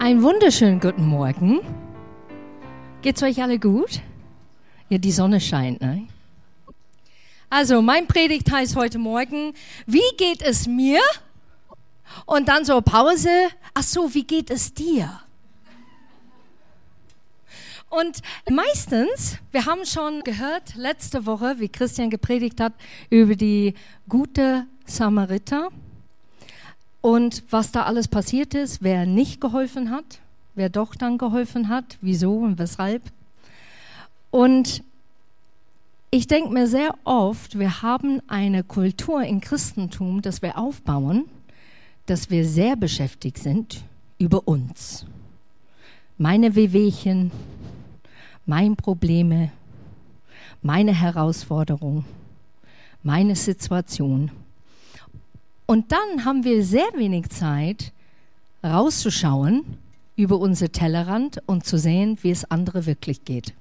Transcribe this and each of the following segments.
Einen wunderschönen guten Morgen. Geht's euch alle gut? Ja, die Sonne scheint, ne? Also, mein Predigt heißt heute Morgen, wie geht es mir? Und dann so Pause, ach so, wie geht es dir? Und meistens, wir haben schon gehört letzte Woche, wie Christian gepredigt hat, über die gute Samariter und was da alles passiert ist, wer nicht geholfen hat, wer doch dann geholfen hat, wieso und weshalb. Und ich denke mir sehr oft, wir haben eine Kultur im Christentum, dass wir aufbauen, dass wir sehr beschäftigt sind über uns. Meine Wehwehchen, meine Probleme, meine Herausforderung, meine Situation. Und dann haben wir sehr wenig Zeit, rauszuschauen über unser Tellerrand und zu sehen, wie es andere wirklich geht.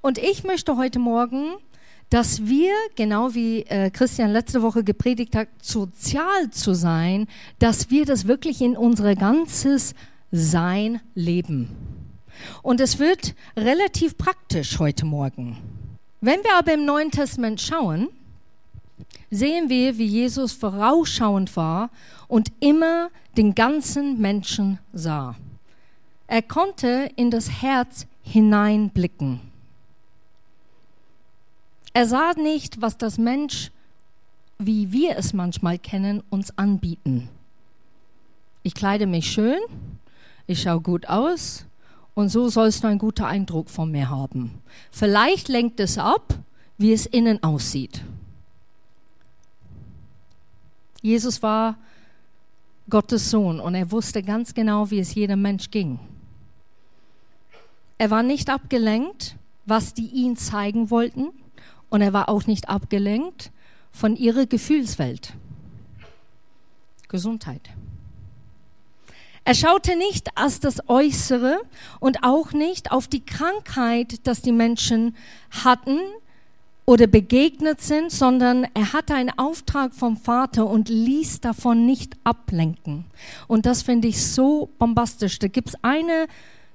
Und ich möchte heute Morgen, dass wir, genau wie äh, Christian letzte Woche gepredigt hat, sozial zu sein, dass wir das wirklich in unser ganzes Sein leben. Und es wird relativ praktisch heute Morgen. Wenn wir aber im Neuen Testament schauen, sehen wir, wie Jesus vorausschauend war und immer den ganzen Menschen sah. Er konnte in das Herz hineinblicken. Er sah nicht, was das Mensch, wie wir es manchmal kennen, uns anbieten. Ich kleide mich schön, ich schaue gut aus und so sollst du einen guten Eindruck von mir haben. Vielleicht lenkt es ab, wie es innen aussieht. Jesus war Gottes Sohn und er wusste ganz genau, wie es jedem Mensch ging. Er war nicht abgelenkt, was die ihn zeigen wollten, und er war auch nicht abgelenkt von ihrer Gefühlswelt. Gesundheit. Er schaute nicht auf das Äußere und auch nicht auf die Krankheit, das die Menschen hatten, oder begegnet sind, sondern er hatte einen Auftrag vom Vater und ließ davon nicht ablenken. Und das finde ich so bombastisch. Da gibt es eine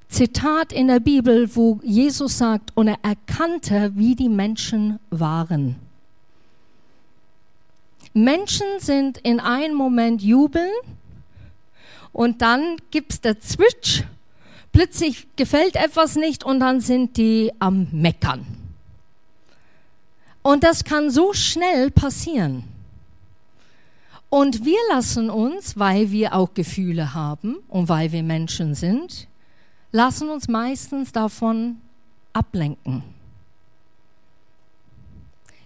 Zitat in der Bibel, wo Jesus sagt, und er erkannte, wie die Menschen waren. Menschen sind in einem Moment jubeln und dann gibt es der Switch, plötzlich gefällt etwas nicht und dann sind die am Meckern. Und das kann so schnell passieren. Und wir lassen uns, weil wir auch Gefühle haben und weil wir Menschen sind, lassen uns meistens davon ablenken.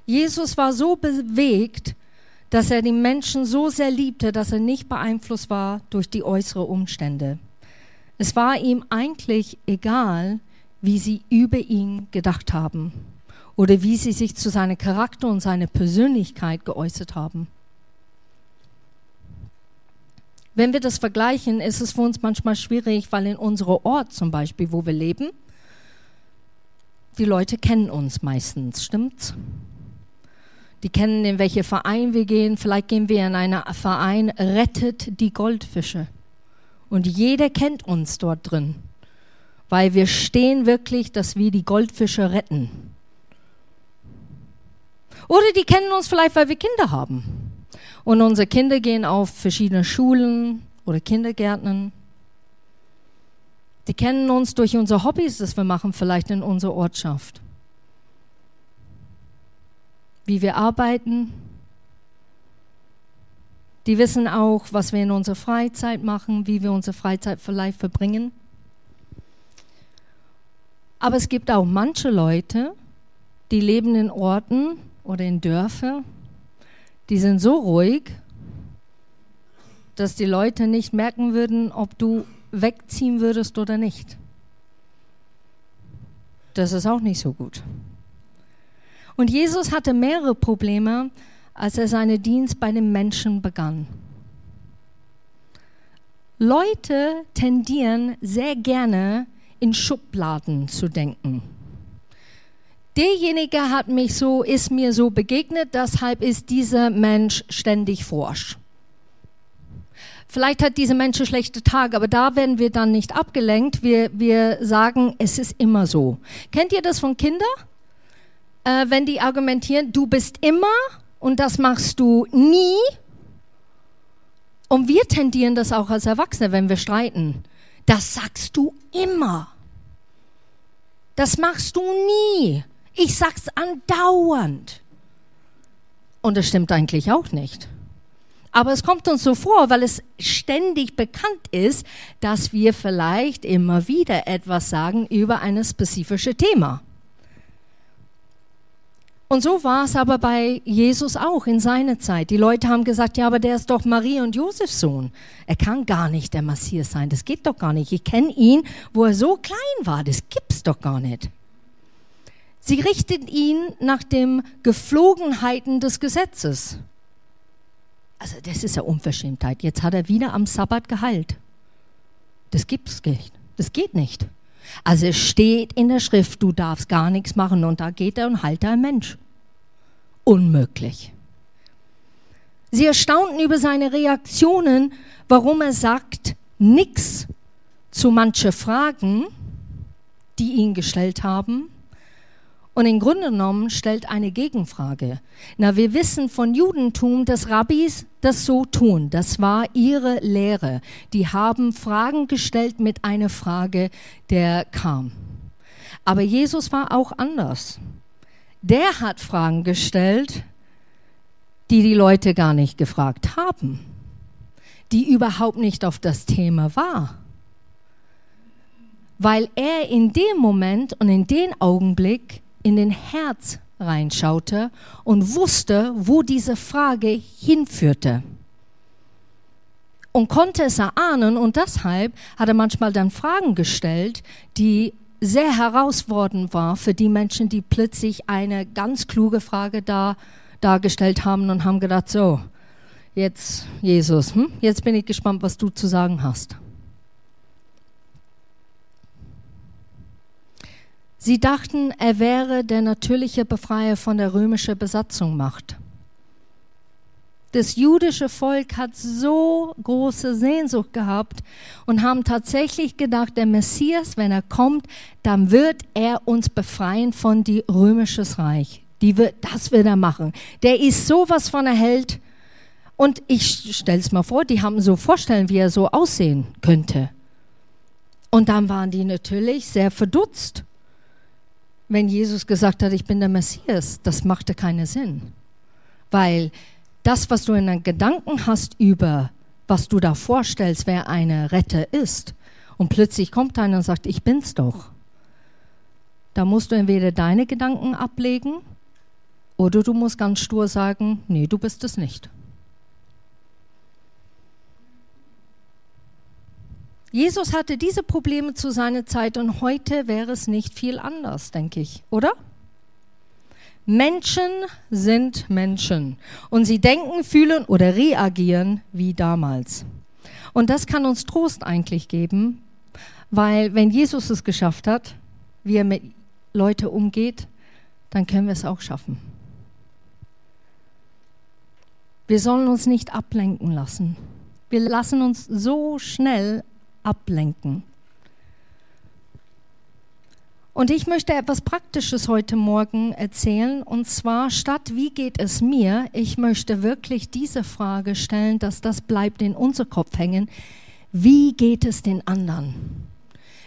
Jesus war so bewegt, dass er die Menschen so sehr liebte, dass er nicht beeinflusst war durch die äußeren Umstände. Es war ihm eigentlich egal, wie sie über ihn gedacht haben oder wie sie sich zu seinem Charakter und seiner Persönlichkeit geäußert haben. Wenn wir das vergleichen, ist es für uns manchmal schwierig, weil in unserem Ort zum Beispiel, wo wir leben, die Leute kennen uns meistens, stimmt's? Die kennen, in welchen Verein wir gehen. Vielleicht gehen wir in einen Verein, rettet die Goldfische. Und jeder kennt uns dort drin, weil wir stehen wirklich, dass wir die Goldfische retten. Oder die kennen uns vielleicht, weil wir Kinder haben. Und unsere Kinder gehen auf verschiedene Schulen oder Kindergärten. Die kennen uns durch unsere Hobbys, das wir machen, vielleicht in unserer Ortschaft. Wie wir arbeiten. Die wissen auch, was wir in unserer Freizeit machen, wie wir unsere Freizeit vielleicht verbringen. Aber es gibt auch manche Leute, die leben in Orten, oder in Dörfer, die sind so ruhig, dass die Leute nicht merken würden, ob du wegziehen würdest oder nicht. Das ist auch nicht so gut. Und Jesus hatte mehrere Probleme, als er seinen Dienst bei den Menschen begann. Leute tendieren sehr gerne in Schubladen zu denken derjenige hat mich so, ist mir so begegnet, deshalb ist dieser Mensch ständig forsch. Vielleicht hat diese Mensch schlechte Tage, aber da werden wir dann nicht abgelenkt. Wir, wir sagen, es ist immer so. Kennt ihr das von Kindern? Äh, wenn die argumentieren, du bist immer und das machst du nie. Und wir tendieren das auch als Erwachsene, wenn wir streiten. Das sagst du immer. Das machst du nie. Ich sag's andauernd. Und das stimmt eigentlich auch nicht. Aber es kommt uns so vor, weil es ständig bekannt ist, dass wir vielleicht immer wieder etwas sagen über ein spezifisches Thema. Und so war es aber bei Jesus auch in seiner Zeit. Die Leute haben gesagt, ja, aber der ist doch Marie und Josefs Sohn. Er kann gar nicht der Messias sein. Das geht doch gar nicht. Ich kenne ihn, wo er so klein war. Das gibt's doch gar nicht. Sie richteten ihn nach den Geflogenheiten des Gesetzes. Also das ist ja Unverschämtheit. Jetzt hat er wieder am Sabbat geheilt. Das gibt's nicht. Das geht nicht. Also es steht in der Schrift, du darfst gar nichts machen und da geht er und heilt ein Mensch unmöglich. Sie erstaunten über seine Reaktionen, warum er sagt nichts zu manche Fragen, die ihn gestellt haben. Und im Grunde genommen stellt eine Gegenfrage. Na, wir wissen von Judentum, dass Rabbis das so tun. Das war ihre Lehre. Die haben Fragen gestellt mit einer Frage, der kam. Aber Jesus war auch anders der hat Fragen gestellt, die die Leute gar nicht gefragt haben, die überhaupt nicht auf das Thema war. Weil er in dem Moment und in dem Augenblick in den Herz reinschaute und wusste, wo diese Frage hinführte. Und konnte es erahnen und deshalb hat er manchmal dann Fragen gestellt, die sehr herausfordernd war für die Menschen, die plötzlich eine ganz kluge Frage da, dargestellt haben und haben gedacht, so, jetzt Jesus, hm? jetzt bin ich gespannt, was du zu sagen hast. Sie dachten, er wäre der natürliche Befreier von der römischen Besatzung Macht. Das jüdische Volk hat so große Sehnsucht gehabt und haben tatsächlich gedacht, der Messias, wenn er kommt, dann wird er uns befreien von die römisches Reich. Die wird, das wird er machen. Der ist sowas von erhält. Und ich stelle es mal vor, die haben so vorstellen, wie er so aussehen könnte. Und dann waren die natürlich sehr verdutzt, wenn Jesus gesagt hat, ich bin der Messias. Das machte keinen Sinn. Weil das, was du in deinen Gedanken hast über, was du da vorstellst, wer eine Retter ist, und plötzlich kommt einer und sagt, ich bin's doch. Da musst du entweder deine Gedanken ablegen oder du musst ganz stur sagen, nee, du bist es nicht. Jesus hatte diese Probleme zu seiner Zeit und heute wäre es nicht viel anders, denke ich, oder? Menschen sind Menschen und sie denken, fühlen oder reagieren wie damals. Und das kann uns Trost eigentlich geben, weil wenn Jesus es geschafft hat, wie er mit Leuten umgeht, dann können wir es auch schaffen. Wir sollen uns nicht ablenken lassen. Wir lassen uns so schnell ablenken. Und ich möchte etwas Praktisches heute Morgen erzählen. Und zwar statt, wie geht es mir? Ich möchte wirklich diese Frage stellen, dass das bleibt in unser Kopf hängen. Wie geht es den anderen?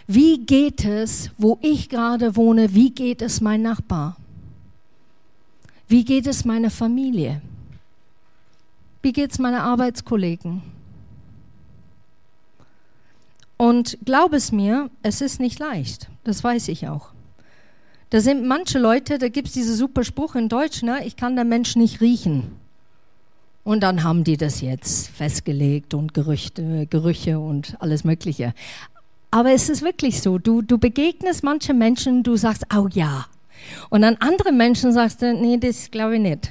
Wie geht es, wo ich gerade wohne? Wie geht es mein Nachbar? Wie geht es meiner Familie? Wie geht es meinen Arbeitskollegen? Und glaub es mir, es ist nicht leicht. Das weiß ich auch. Da sind manche Leute, da gibt es diesen super Spruch in Deutsch, ne? ich kann der Mensch nicht riechen. Und dann haben die das jetzt festgelegt und Gerüchte, Gerüche und alles Mögliche. Aber es ist wirklich so, du, du begegnest manche Menschen, du sagst, oh ja. Und dann andere Menschen sagst du, nee, das glaube ich nicht.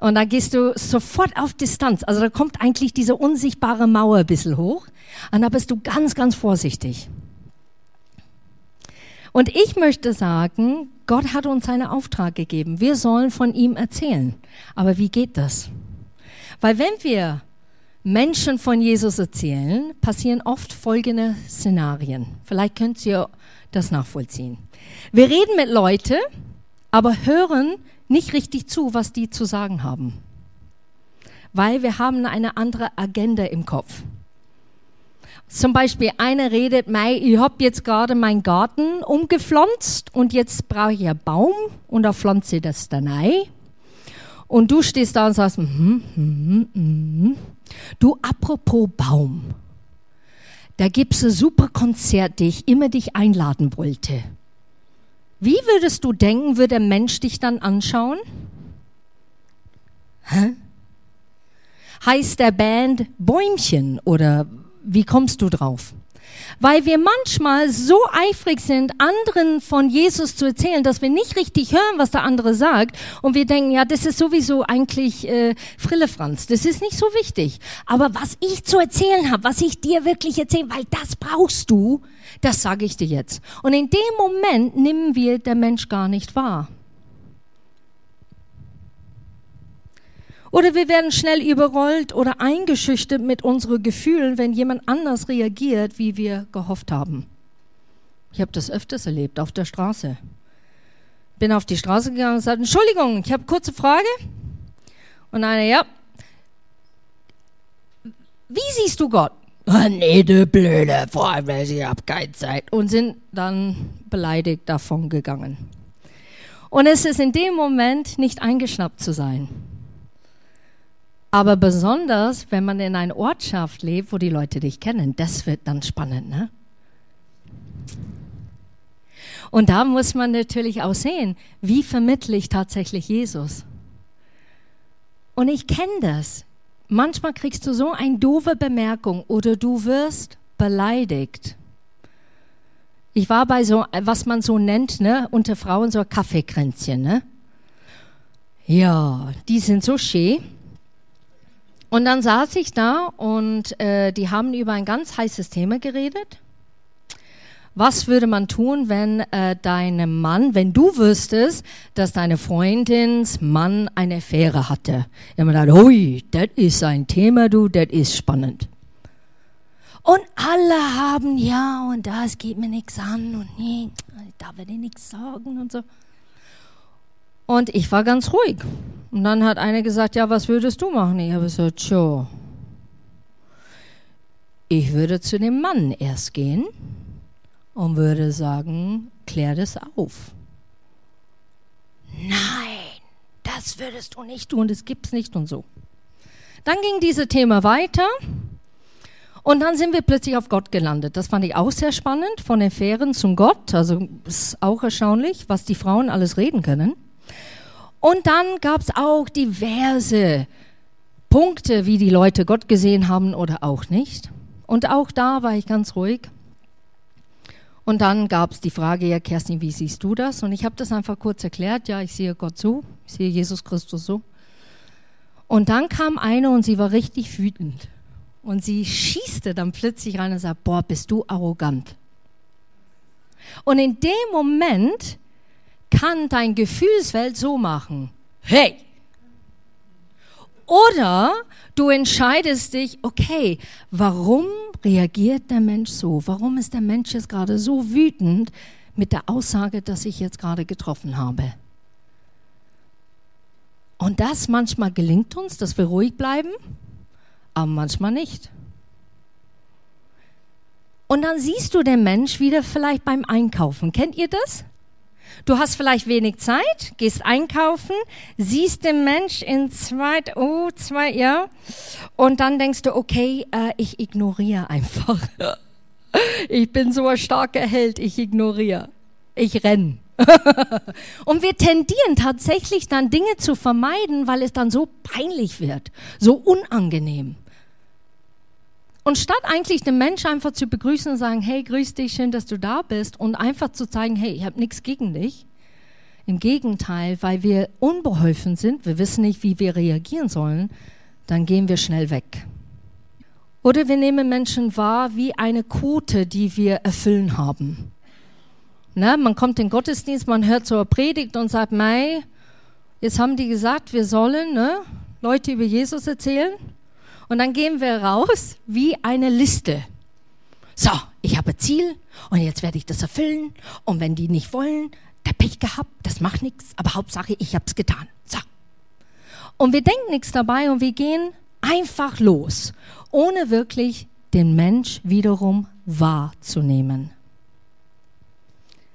Und da gehst du sofort auf Distanz. Also da kommt eigentlich diese unsichtbare Mauer ein bisschen hoch. Und da bist du ganz, ganz vorsichtig. Und ich möchte sagen, Gott hat uns einen Auftrag gegeben. Wir sollen von ihm erzählen. Aber wie geht das? Weil wenn wir Menschen von Jesus erzählen, passieren oft folgende Szenarien. Vielleicht könnt ihr das nachvollziehen. Wir reden mit Leuten, aber hören nicht richtig zu, was die zu sagen haben. Weil wir haben eine andere Agenda im Kopf. Zum Beispiel, einer redet, ich habe jetzt gerade meinen Garten umgepflanzt und jetzt brauche ich einen Baum und da pflanze ich das dann ein. Und du stehst da und sagst, mm, mm, mm, du, apropos Baum, da gibt es ein super Konzert, das ich immer dich einladen wollte. Wie würdest du denken, würde der Mensch dich dann anschauen? Hä? Heißt der Band Bäumchen oder wie kommst du drauf? Weil wir manchmal so eifrig sind, anderen von Jesus zu erzählen, dass wir nicht richtig hören, was der andere sagt. Und wir denken, ja, das ist sowieso eigentlich äh, Frillefranz. Das ist nicht so wichtig. Aber was ich zu erzählen habe, was ich dir wirklich erzähle, weil das brauchst du, das sage ich dir jetzt. Und in dem Moment nehmen wir der Mensch gar nicht wahr. Oder wir werden schnell überrollt oder eingeschüchtert mit unseren Gefühlen, wenn jemand anders reagiert, wie wir gehofft haben. Ich habe das öfters erlebt auf der Straße. Bin auf die Straße gegangen und gesagt, Entschuldigung, ich habe kurze Frage. Und einer, ja. Wie siehst du Gott? Oh, nee, du blöde, allem, ich habe keine Zeit. Und sind dann beleidigt davon gegangen. Und es ist in dem Moment nicht eingeschnappt zu sein. Aber besonders, wenn man in einer Ortschaft lebt, wo die Leute dich kennen, das wird dann spannend, ne? Und da muss man natürlich auch sehen, wie vermittle ich tatsächlich Jesus. Und ich kenne das. Manchmal kriegst du so eine doofe Bemerkung oder du wirst beleidigt. Ich war bei so, was man so nennt, ne, unter Frauen so Kaffeekränzchen, ne? Ja, die sind so schön und dann saß ich da und äh, die haben über ein ganz heißes Thema geredet. Was würde man tun, wenn äh, deinem Mann, wenn du wüsstest, dass deine Freundins Mann eine Affäre hatte? Habe mir gedacht, ui, das ist ein Thema, du, das ist spannend. Und alle haben, ja, und das geht mir nichts an und nee, da werde ich nichts sagen und so. Und ich war ganz ruhig. Und dann hat einer gesagt, ja, was würdest du machen? Ich habe gesagt, tja, ich würde zu dem Mann erst gehen und würde sagen, klär das auf. Nein, das würdest du nicht tun, das gibt's nicht und so. Dann ging dieses Thema weiter und dann sind wir plötzlich auf Gott gelandet. Das fand ich auch sehr spannend, von den Fähren zum Gott. Also ist auch erstaunlich, was die Frauen alles reden können. Und dann gab es auch diverse Punkte, wie die Leute Gott gesehen haben oder auch nicht. Und auch da war ich ganz ruhig. Und dann gab es die Frage, ja Kerstin, wie siehst du das? Und ich habe das einfach kurz erklärt, ja, ich sehe Gott so, ich sehe Jesus Christus so. Und dann kam eine und sie war richtig wütend. Und sie schießte dann plötzlich rein und sagte, boah, bist du arrogant. Und in dem Moment kann dein Gefühlswelt so machen, hey. Oder du entscheidest dich, okay, warum reagiert der Mensch so? Warum ist der Mensch jetzt gerade so wütend mit der Aussage, dass ich jetzt gerade getroffen habe? Und das manchmal gelingt uns, dass wir ruhig bleiben, aber manchmal nicht. Und dann siehst du den Mensch wieder vielleicht beim Einkaufen. Kennt ihr das? Du hast vielleicht wenig Zeit, gehst einkaufen, siehst den Mensch in zwei, oh, zwei, ja, und dann denkst du, okay, äh, ich ignoriere einfach. ich bin so ein starker Held, ich ignoriere. Ich renn. und wir tendieren tatsächlich dann Dinge zu vermeiden, weil es dann so peinlich wird, so unangenehm. Und statt eigentlich den Menschen einfach zu begrüßen und sagen, hey, grüß dich, schön, dass du da bist und einfach zu zeigen, hey, ich habe nichts gegen dich. Im Gegenteil, weil wir unbeholfen sind, wir wissen nicht, wie wir reagieren sollen, dann gehen wir schnell weg. Oder wir nehmen Menschen wahr wie eine Quote, die wir erfüllen haben. Ne, man kommt in den Gottesdienst, man hört eine Predigt und sagt, Mei, jetzt haben die gesagt, wir sollen ne, Leute über Jesus erzählen. Und dann gehen wir raus wie eine Liste. So, ich habe Ziel und jetzt werde ich das erfüllen. Und wenn die nicht wollen, der Pech gehabt, das macht nichts, aber Hauptsache, ich habe es getan. So. Und wir denken nichts dabei und wir gehen einfach los, ohne wirklich den Mensch wiederum wahrzunehmen.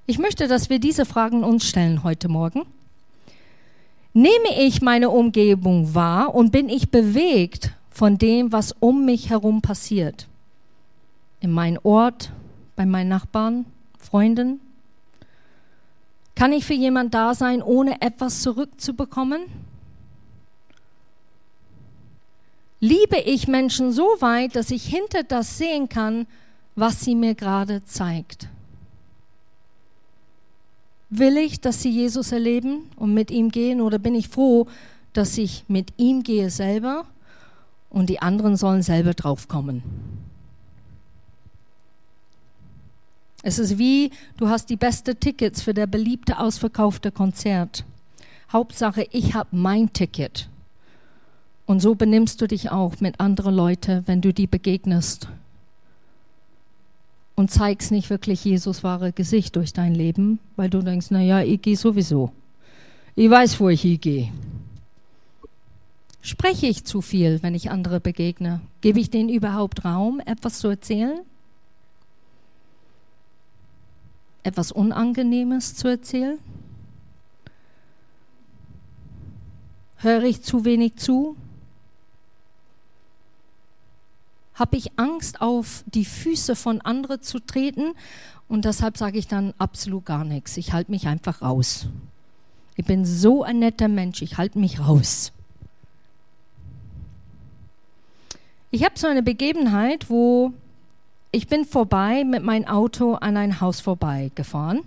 Ich möchte, dass wir diese Fragen uns stellen heute Morgen. Nehme ich meine Umgebung wahr und bin ich bewegt von dem, was um mich herum passiert? In meinem Ort, bei meinen Nachbarn, Freunden? Kann ich für jemand da sein, ohne etwas zurückzubekommen? Liebe ich Menschen so weit, dass ich hinter das sehen kann, was sie mir gerade zeigt? Will ich, dass sie Jesus erleben und mit ihm gehen oder bin ich froh, dass ich mit ihm gehe selber und die anderen sollen selber draufkommen? Es ist wie, du hast die besten Tickets für der beliebte ausverkaufte Konzert. Hauptsache, ich habe mein Ticket. Und so benimmst du dich auch mit anderen Leuten, wenn du die begegnest. Und zeigst nicht wirklich Jesus wahre Gesicht durch dein Leben, weil du denkst, naja, ich gehe sowieso. Ich weiß, wo ich hingehe. Spreche ich zu viel, wenn ich andere begegne? Gebe ich denen überhaupt Raum, etwas zu erzählen? etwas Unangenehmes zu erzählen? Höre ich zu wenig zu? Habe ich Angst, auf die Füße von anderen zu treten? Und deshalb sage ich dann absolut gar nichts. Ich halte mich einfach raus. Ich bin so ein netter Mensch, ich halte mich raus. Ich habe so eine Begebenheit, wo ich bin vorbei mit meinem Auto an ein Haus vorbeigefahren.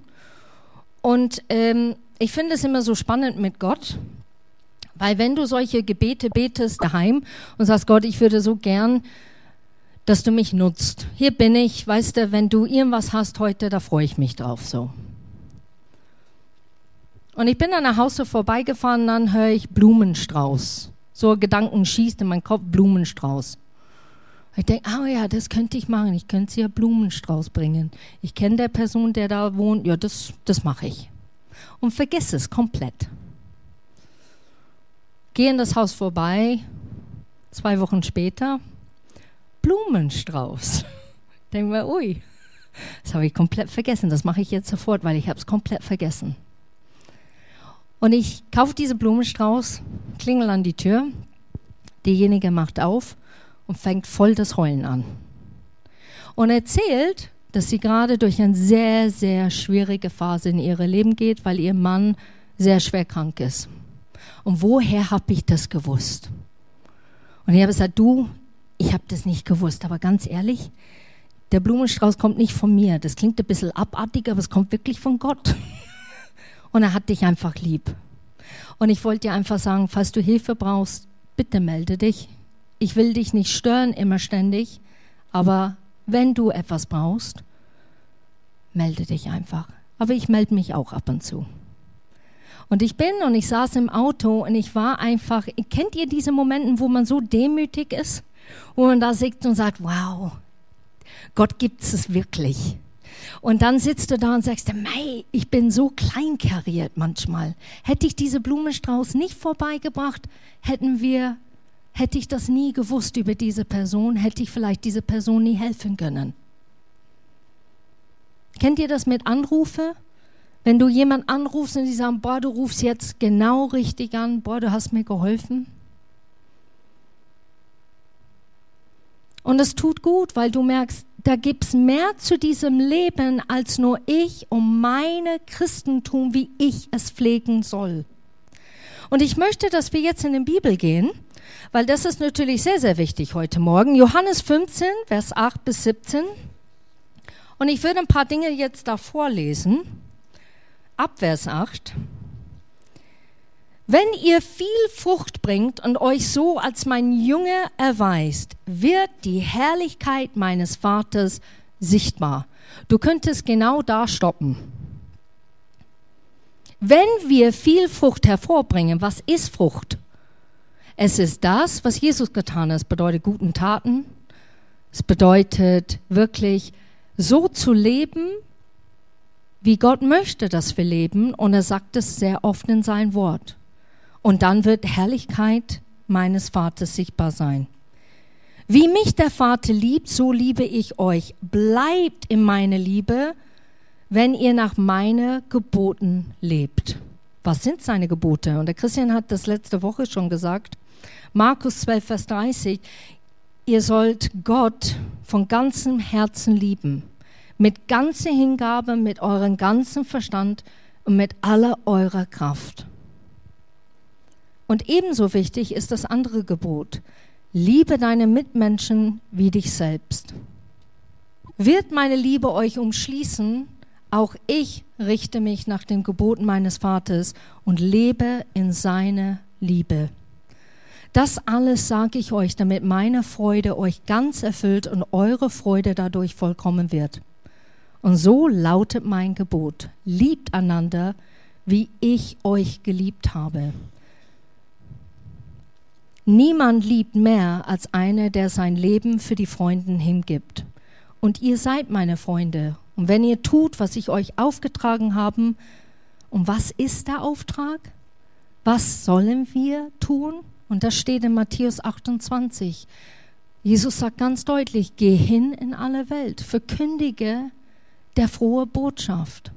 Und ähm, ich finde es immer so spannend mit Gott, weil wenn du solche Gebete betest daheim und sagst, Gott, ich würde so gern, dass du mich nutzt. Hier bin ich, weißt du, wenn du irgendwas hast heute, da freue ich mich drauf so. Und ich bin an der Haus so vorbeigefahren, dann höre ich Blumenstrauß. So Gedanken schießt in meinen Kopf Blumenstrauß. Ich denke, oh ja, das könnte ich machen. Ich könnte sie ja Blumenstrauß bringen. Ich kenne der Person, der da wohnt. Ja, das, das mache ich. Und vergesse es komplett. Gehe in das Haus vorbei. Zwei Wochen später. Blumenstrauß. Denke mir, ui, das habe ich komplett vergessen. Das mache ich jetzt sofort, weil ich habe es komplett vergessen. Und ich kaufe diese Blumenstrauß, klingel an die Tür. Diejenige macht auf und fängt voll das Heulen an. Und erzählt, dass sie gerade durch eine sehr, sehr schwierige Phase in ihrem Leben geht, weil ihr Mann sehr schwer krank ist. Und woher habe ich das gewusst? Und ich habe gesagt, du, ich habe das nicht gewusst, aber ganz ehrlich, der Blumenstrauß kommt nicht von mir. Das klingt ein bisschen abartig, aber es kommt wirklich von Gott. Und er hat dich einfach lieb. Und ich wollte dir einfach sagen, falls du Hilfe brauchst, bitte melde dich ich will dich nicht stören immer ständig, aber wenn du etwas brauchst, melde dich einfach. Aber ich melde mich auch ab und zu. Und ich bin und ich saß im Auto und ich war einfach, kennt ihr diese Momente, wo man so demütig ist? Wo man da sitzt und sagt, wow, Gott gibt es wirklich. Und dann sitzt du da und sagst, mei, ich bin so kleinkariert manchmal. Hätte ich diese Blumenstrauß nicht vorbeigebracht, hätten wir Hätte ich das nie gewusst über diese Person, hätte ich vielleicht diese Person nie helfen können. Kennt ihr das mit Anrufe? Wenn du jemand anrufst und die sagen, boah, du rufst jetzt genau richtig an, boah, du hast mir geholfen. Und es tut gut, weil du merkst, da gibt es mehr zu diesem Leben als nur ich und meine Christentum, wie ich es pflegen soll. Und ich möchte, dass wir jetzt in die Bibel gehen weil das ist natürlich sehr, sehr wichtig heute Morgen. Johannes 15, Vers 8 bis 17. Und ich würde ein paar Dinge jetzt da vorlesen. Ab Vers 8. Wenn ihr viel Frucht bringt und euch so als mein Junge erweist, wird die Herrlichkeit meines Vaters sichtbar. Du könntest genau da stoppen. Wenn wir viel Frucht hervorbringen, was ist Frucht? Es ist das, was Jesus getan hat. Es bedeutet guten Taten. Es bedeutet wirklich so zu leben, wie Gott möchte, dass wir leben. Und er sagt es sehr oft in sein Wort. Und dann wird Herrlichkeit meines Vaters sichtbar sein. Wie mich der Vater liebt, so liebe ich euch. Bleibt in meiner Liebe, wenn ihr nach meinen Geboten lebt. Was sind seine Gebote? Und der Christian hat das letzte Woche schon gesagt. Markus 12, Vers 30. Ihr sollt Gott von ganzem Herzen lieben. Mit ganzer Hingabe, mit eurem ganzen Verstand und mit aller eurer Kraft. Und ebenso wichtig ist das andere Gebot. Liebe deine Mitmenschen wie dich selbst. Wird meine Liebe euch umschließen, auch ich richte mich nach den Geboten meines Vaters und lebe in seiner Liebe. Das alles sage ich euch, damit meine Freude euch ganz erfüllt und eure Freude dadurch vollkommen wird. Und so lautet mein Gebot, liebt einander, wie ich euch geliebt habe. Niemand liebt mehr als einer, der sein Leben für die Freunden hingibt. Und ihr seid meine Freunde. Und wenn ihr tut, was ich euch aufgetragen habe, und was ist der Auftrag? Was sollen wir tun? Und das steht in Matthäus 28. Jesus sagt ganz deutlich, geh hin in alle Welt, verkündige der frohe Botschaft.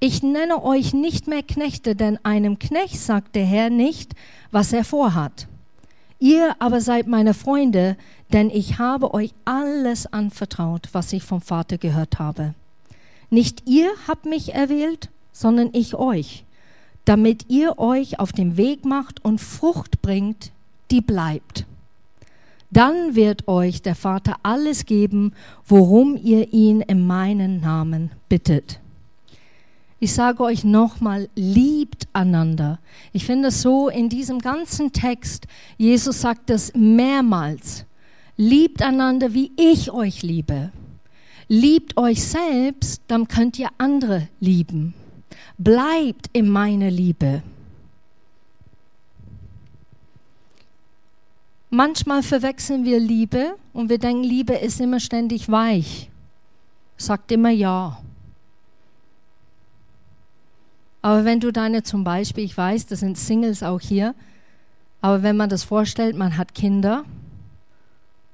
Ich nenne euch nicht mehr Knechte, denn einem Knecht sagt der Herr nicht, was er vorhat. Ihr aber seid meine Freunde, denn ich habe euch alles anvertraut, was ich vom Vater gehört habe. Nicht ihr habt mich erwählt, sondern ich euch, damit ihr euch auf den Weg macht und Frucht bringt, die bleibt. Dann wird euch der Vater alles geben, worum ihr ihn in meinen Namen bittet. Ich sage euch nochmal, liebt einander. Ich finde es so in diesem ganzen Text, Jesus sagt es mehrmals. Liebt einander, wie ich euch liebe. Liebt euch selbst, dann könnt ihr andere lieben. Bleibt in meiner Liebe. Manchmal verwechseln wir Liebe und wir denken, Liebe ist immer ständig weich. Sagt immer Ja. Aber wenn du deine zum Beispiel, ich weiß, das sind Singles auch hier, aber wenn man das vorstellt, man hat Kinder,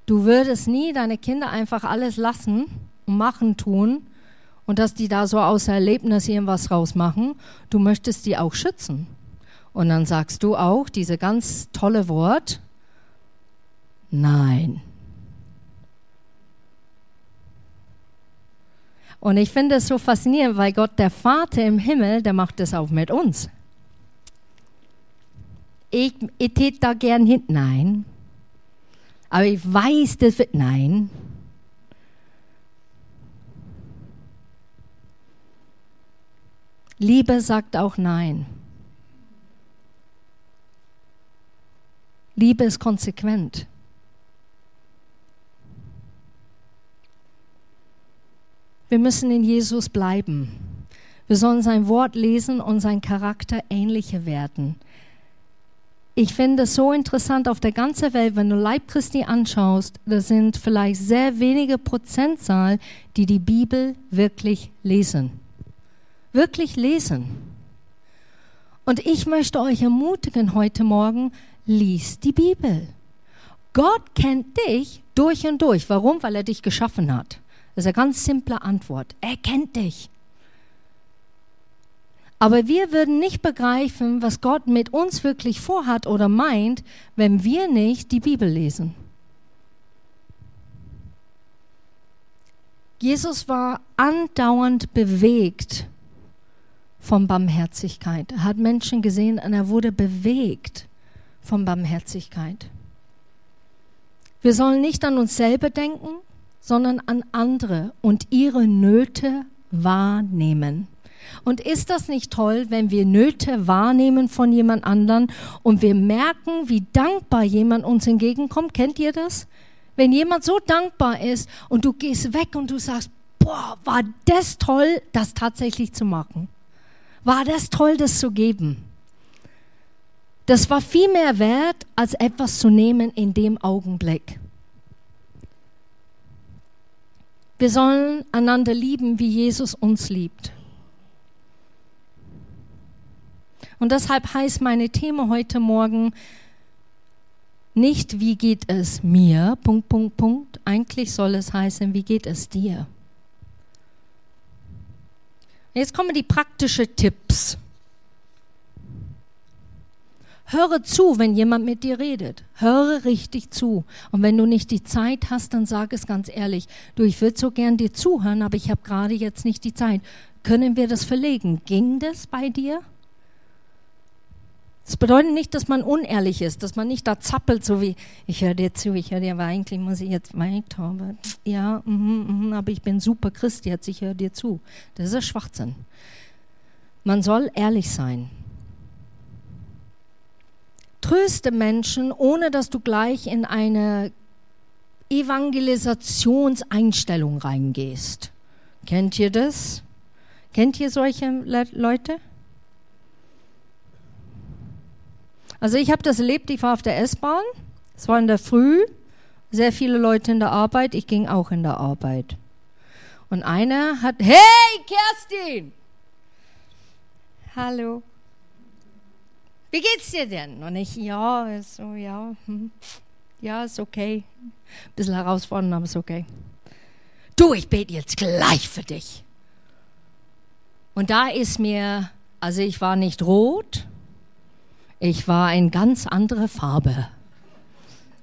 du würdest nie deine Kinder einfach alles lassen und machen tun und dass die da so aus Erlebnis irgendwas rausmachen. Du möchtest die auch schützen. Und dann sagst du auch diese ganz tolle Wort, nein. Und ich finde es so faszinierend, weil Gott, der Vater im Himmel, der macht das auch mit uns. Ich, ich tät da gern hin, nein. Aber ich weiß, das wird, nein. Liebe sagt auch nein. Liebe ist konsequent. Wir müssen in Jesus bleiben. Wir sollen sein Wort lesen und sein Charakter ähnlicher werden. Ich finde es so interessant auf der ganzen Welt, wenn du Leib Christi anschaust, da sind vielleicht sehr wenige Prozentzahl, die die Bibel wirklich lesen. Wirklich lesen. Und ich möchte euch ermutigen heute Morgen, lies die Bibel. Gott kennt dich durch und durch. Warum? Weil er dich geschaffen hat. Das ist eine ganz simple Antwort. Er kennt dich. Aber wir würden nicht begreifen, was Gott mit uns wirklich vorhat oder meint, wenn wir nicht die Bibel lesen. Jesus war andauernd bewegt von Barmherzigkeit. Er hat Menschen gesehen und er wurde bewegt von Barmherzigkeit. Wir sollen nicht an uns selber denken, sondern an andere und ihre Nöte wahrnehmen. Und ist das nicht toll, wenn wir Nöte wahrnehmen von jemand anderen und wir merken, wie dankbar jemand uns entgegenkommt? Kennt ihr das? Wenn jemand so dankbar ist und du gehst weg und du sagst, boah, war das toll, das tatsächlich zu machen. War das toll, das zu geben. Das war viel mehr wert, als etwas zu nehmen in dem Augenblick. Wir sollen einander lieben, wie Jesus uns liebt. Und deshalb heißt meine Thema heute Morgen nicht, wie geht es mir, Punkt, Punkt, Punkt. Eigentlich soll es heißen, wie geht es dir? Jetzt kommen die praktischen Tipps. Höre zu, wenn jemand mit dir redet. Höre richtig zu. Und wenn du nicht die Zeit hast, dann sag es ganz ehrlich. Du, ich würde so gern dir zuhören, aber ich habe gerade jetzt nicht die Zeit. Können wir das verlegen? Ging das bei dir? Das bedeutet nicht, dass man unehrlich ist, dass man nicht da zappelt, so wie, ich höre dir zu, ich höre dir, aber eigentlich muss ich jetzt weiter. Aber, ja, mm, mm, aber ich bin super Christ jetzt, ich höre dir zu. Das ist ein Schwachsinn. Man soll ehrlich sein. Tröste Menschen, ohne dass du gleich in eine Evangelisationseinstellung reingehst. Kennt ihr das? Kennt ihr solche Le Leute? Also ich habe das erlebt, ich war auf der S-Bahn, es war in der Früh, sehr viele Leute in der Arbeit, ich ging auch in der Arbeit. Und einer hat, hey Kerstin! Hallo. Wie geht's dir denn? Und ich, ja, so, ja, hm. ja, ist okay. Ein bisschen herausfordernd, aber ist okay. Du, ich bete jetzt gleich für dich. Und da ist mir, also ich war nicht rot, ich war eine ganz andere Farbe.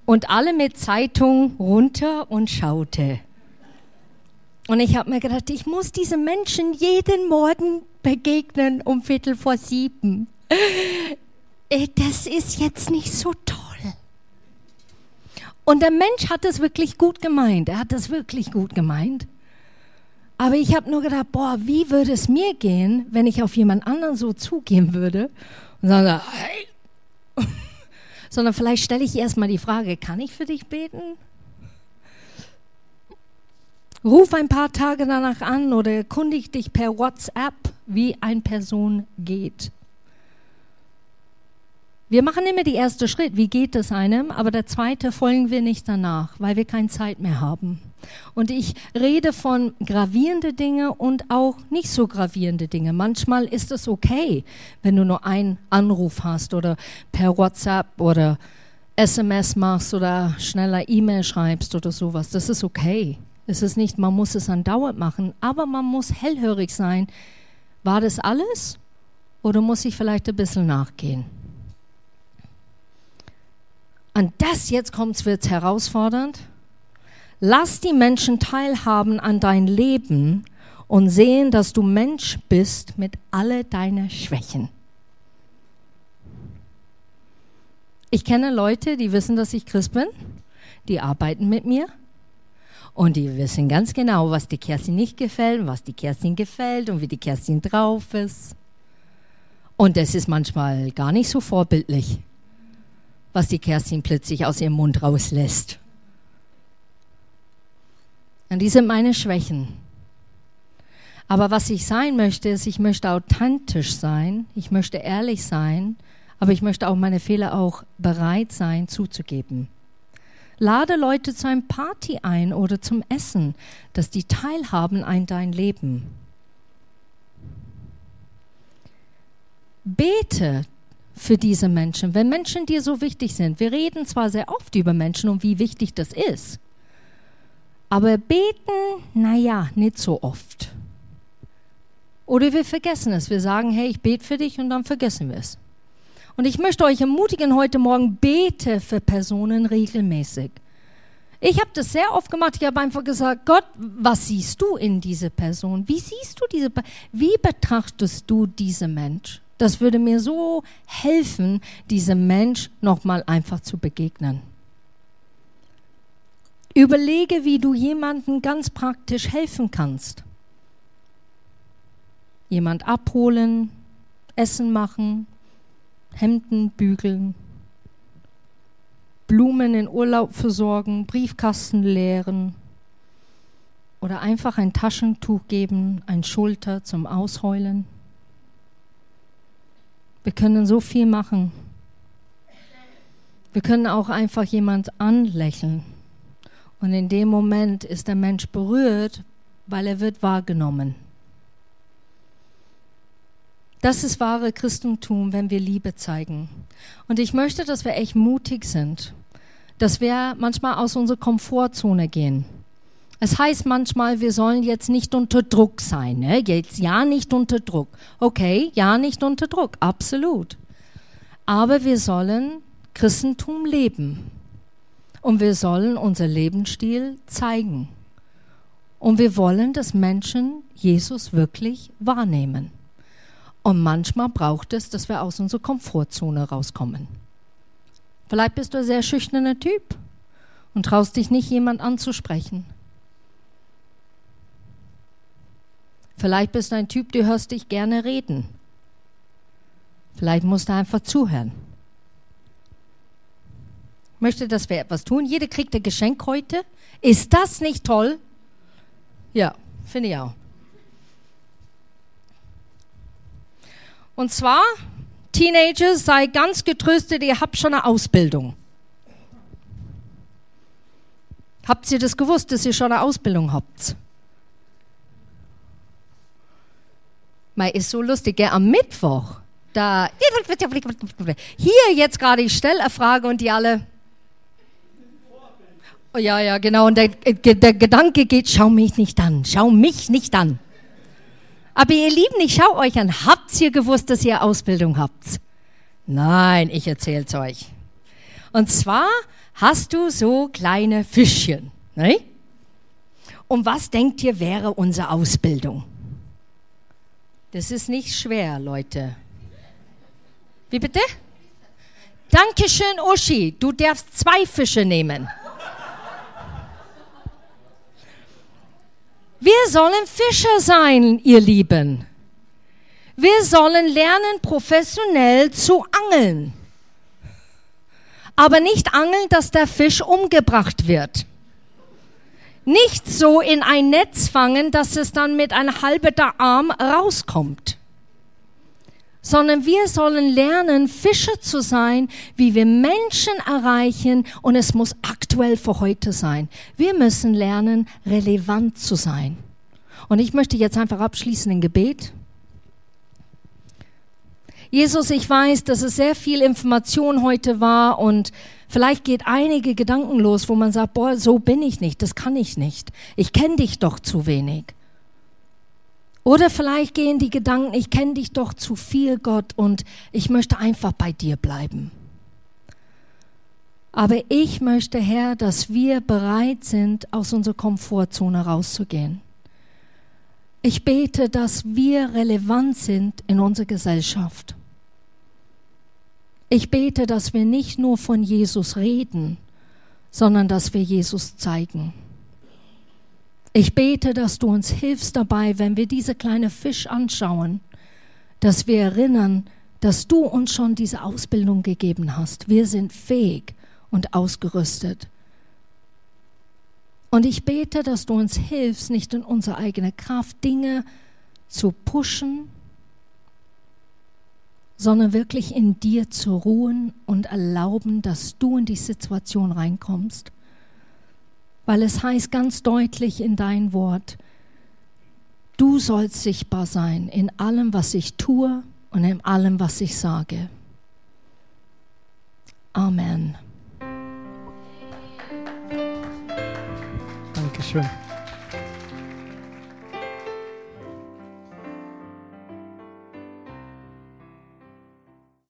Und alle mit Zeitung runter und schaute. Und ich habe mir gedacht, ich muss diesen Menschen jeden Morgen begegnen um Viertel vor sieben. Äh, das ist jetzt nicht so toll. Und der Mensch hat das wirklich gut gemeint. Er hat das wirklich gut gemeint. Aber ich habe nur gedacht, boah, wie würde es mir gehen, wenn ich auf jemand anderen so zugehen würde und hey. sondern vielleicht stelle ich erstmal die Frage, kann ich für dich beten? Ruf ein paar Tage danach an oder kundig dich per WhatsApp, wie eine Person geht. Wir machen immer den ersten Schritt, wie geht es einem, aber der zweite folgen wir nicht danach, weil wir keine Zeit mehr haben. Und ich rede von gravierende Dinge und auch nicht so gravierende Dinge. Manchmal ist es okay, wenn du nur einen Anruf hast oder per WhatsApp oder SMS machst oder schneller E-Mail schreibst oder sowas. Das ist okay. Es ist nicht, man muss es andauernd machen, aber man muss hellhörig sein. War das alles? Oder muss ich vielleicht ein bisschen nachgehen? Und das jetzt kommt, wird herausfordernd. Lass die Menschen teilhaben an dein Leben und sehen, dass du Mensch bist mit alle deine Schwächen. Ich kenne Leute, die wissen, dass ich Christ bin, die arbeiten mit mir und die wissen ganz genau, was die Kerstin nicht gefällt, was die Kerstin gefällt und wie die Kerstin drauf ist. Und das ist manchmal gar nicht so vorbildlich was die Kerstin plötzlich aus ihrem Mund rauslässt. Und die sind meine Schwächen. Aber was ich sein möchte, ist, ich möchte authentisch sein, ich möchte ehrlich sein, aber ich möchte auch meine Fehler auch bereit sein zuzugeben. Lade Leute zu einem Party ein oder zum Essen, dass die teilhaben an dein Leben. Bete, für diese Menschen, wenn Menschen dir so wichtig sind. Wir reden zwar sehr oft über Menschen und wie wichtig das ist, aber beten, naja, nicht so oft. Oder wir vergessen es. Wir sagen, hey, ich bete für dich und dann vergessen wir es. Und ich möchte euch ermutigen, heute Morgen bete für Personen regelmäßig. Ich habe das sehr oft gemacht. Ich habe einfach gesagt, Gott, was siehst du in diese Person? Wie siehst du diese, wie betrachtest du diesen Mensch? Das würde mir so helfen, diesem Mensch nochmal einfach zu begegnen. Überlege, wie du jemandem ganz praktisch helfen kannst. Jemand abholen, Essen machen, Hemden bügeln, Blumen in Urlaub versorgen, Briefkasten leeren oder einfach ein Taschentuch geben, ein Schulter zum Ausheulen. Wir können so viel machen. Wir können auch einfach jemand anlächeln. Und in dem Moment ist der Mensch berührt, weil er wird wahrgenommen. Das ist wahre Christentum, wenn wir Liebe zeigen. Und ich möchte, dass wir echt mutig sind, dass wir manchmal aus unserer Komfortzone gehen. Es heißt manchmal, wir sollen jetzt nicht unter Druck sein. Ne? Jetzt ja nicht unter Druck. Okay, ja nicht unter Druck, absolut. Aber wir sollen Christentum leben. Und wir sollen unser Lebensstil zeigen. Und wir wollen, dass Menschen Jesus wirklich wahrnehmen. Und manchmal braucht es, dass wir aus unserer Komfortzone rauskommen. Vielleicht bist du ein sehr schüchterner Typ und traust dich nicht, jemand anzusprechen. Vielleicht bist du ein Typ, du hörst dich gerne reden. Vielleicht musst du einfach zuhören möchte, dass wir etwas tun. Jeder kriegt ein Geschenk heute. Ist das nicht toll? Ja, finde ich auch. Und zwar, Teenager, sei ganz getröstet, ihr habt schon eine Ausbildung. Habt ihr das gewusst, dass ihr schon eine Ausbildung habt? Mal ist so lustig, gell? am Mittwoch, da, hier jetzt gerade, ich stelle eine Frage und die alle, Oh, ja, ja, genau. Und der, der Gedanke geht, schau mich nicht an, schau mich nicht an. Aber ihr Lieben, ich schau euch an. Habt ihr gewusst, dass ihr Ausbildung habt? Nein, ich erzähl's euch. Und zwar hast du so kleine Fischchen. Ne? Und was denkt ihr wäre unsere Ausbildung? Das ist nicht schwer, Leute. Wie bitte? Dankeschön, Uschi. Du darfst zwei Fische nehmen. Wir sollen Fischer sein, ihr Lieben. Wir sollen lernen, professionell zu angeln. Aber nicht angeln, dass der Fisch umgebracht wird. Nicht so in ein Netz fangen, dass es dann mit einem halben Arm rauskommt sondern wir sollen lernen, Fischer zu sein, wie wir Menschen erreichen und es muss aktuell für heute sein. Wir müssen lernen, relevant zu sein. Und ich möchte jetzt einfach abschließen in Gebet. Jesus, ich weiß, dass es sehr viel Information heute war und vielleicht geht einige Gedanken los, wo man sagt, boah, so bin ich nicht, das kann ich nicht. Ich kenne dich doch zu wenig. Oder vielleicht gehen die Gedanken, ich kenne dich doch zu viel, Gott, und ich möchte einfach bei dir bleiben. Aber ich möchte, Herr, dass wir bereit sind, aus unserer Komfortzone rauszugehen. Ich bete, dass wir relevant sind in unserer Gesellschaft. Ich bete, dass wir nicht nur von Jesus reden, sondern dass wir Jesus zeigen. Ich bete, dass du uns hilfst dabei, wenn wir diese kleine Fisch anschauen, dass wir erinnern, dass du uns schon diese Ausbildung gegeben hast. Wir sind fähig und ausgerüstet. Und ich bete, dass du uns hilfst, nicht in unserer eigenen Kraft Dinge zu pushen, sondern wirklich in dir zu ruhen und erlauben, dass du in die Situation reinkommst weil es heißt ganz deutlich in dein Wort, du sollst sichtbar sein in allem, was ich tue und in allem, was ich sage. Amen. Dankeschön.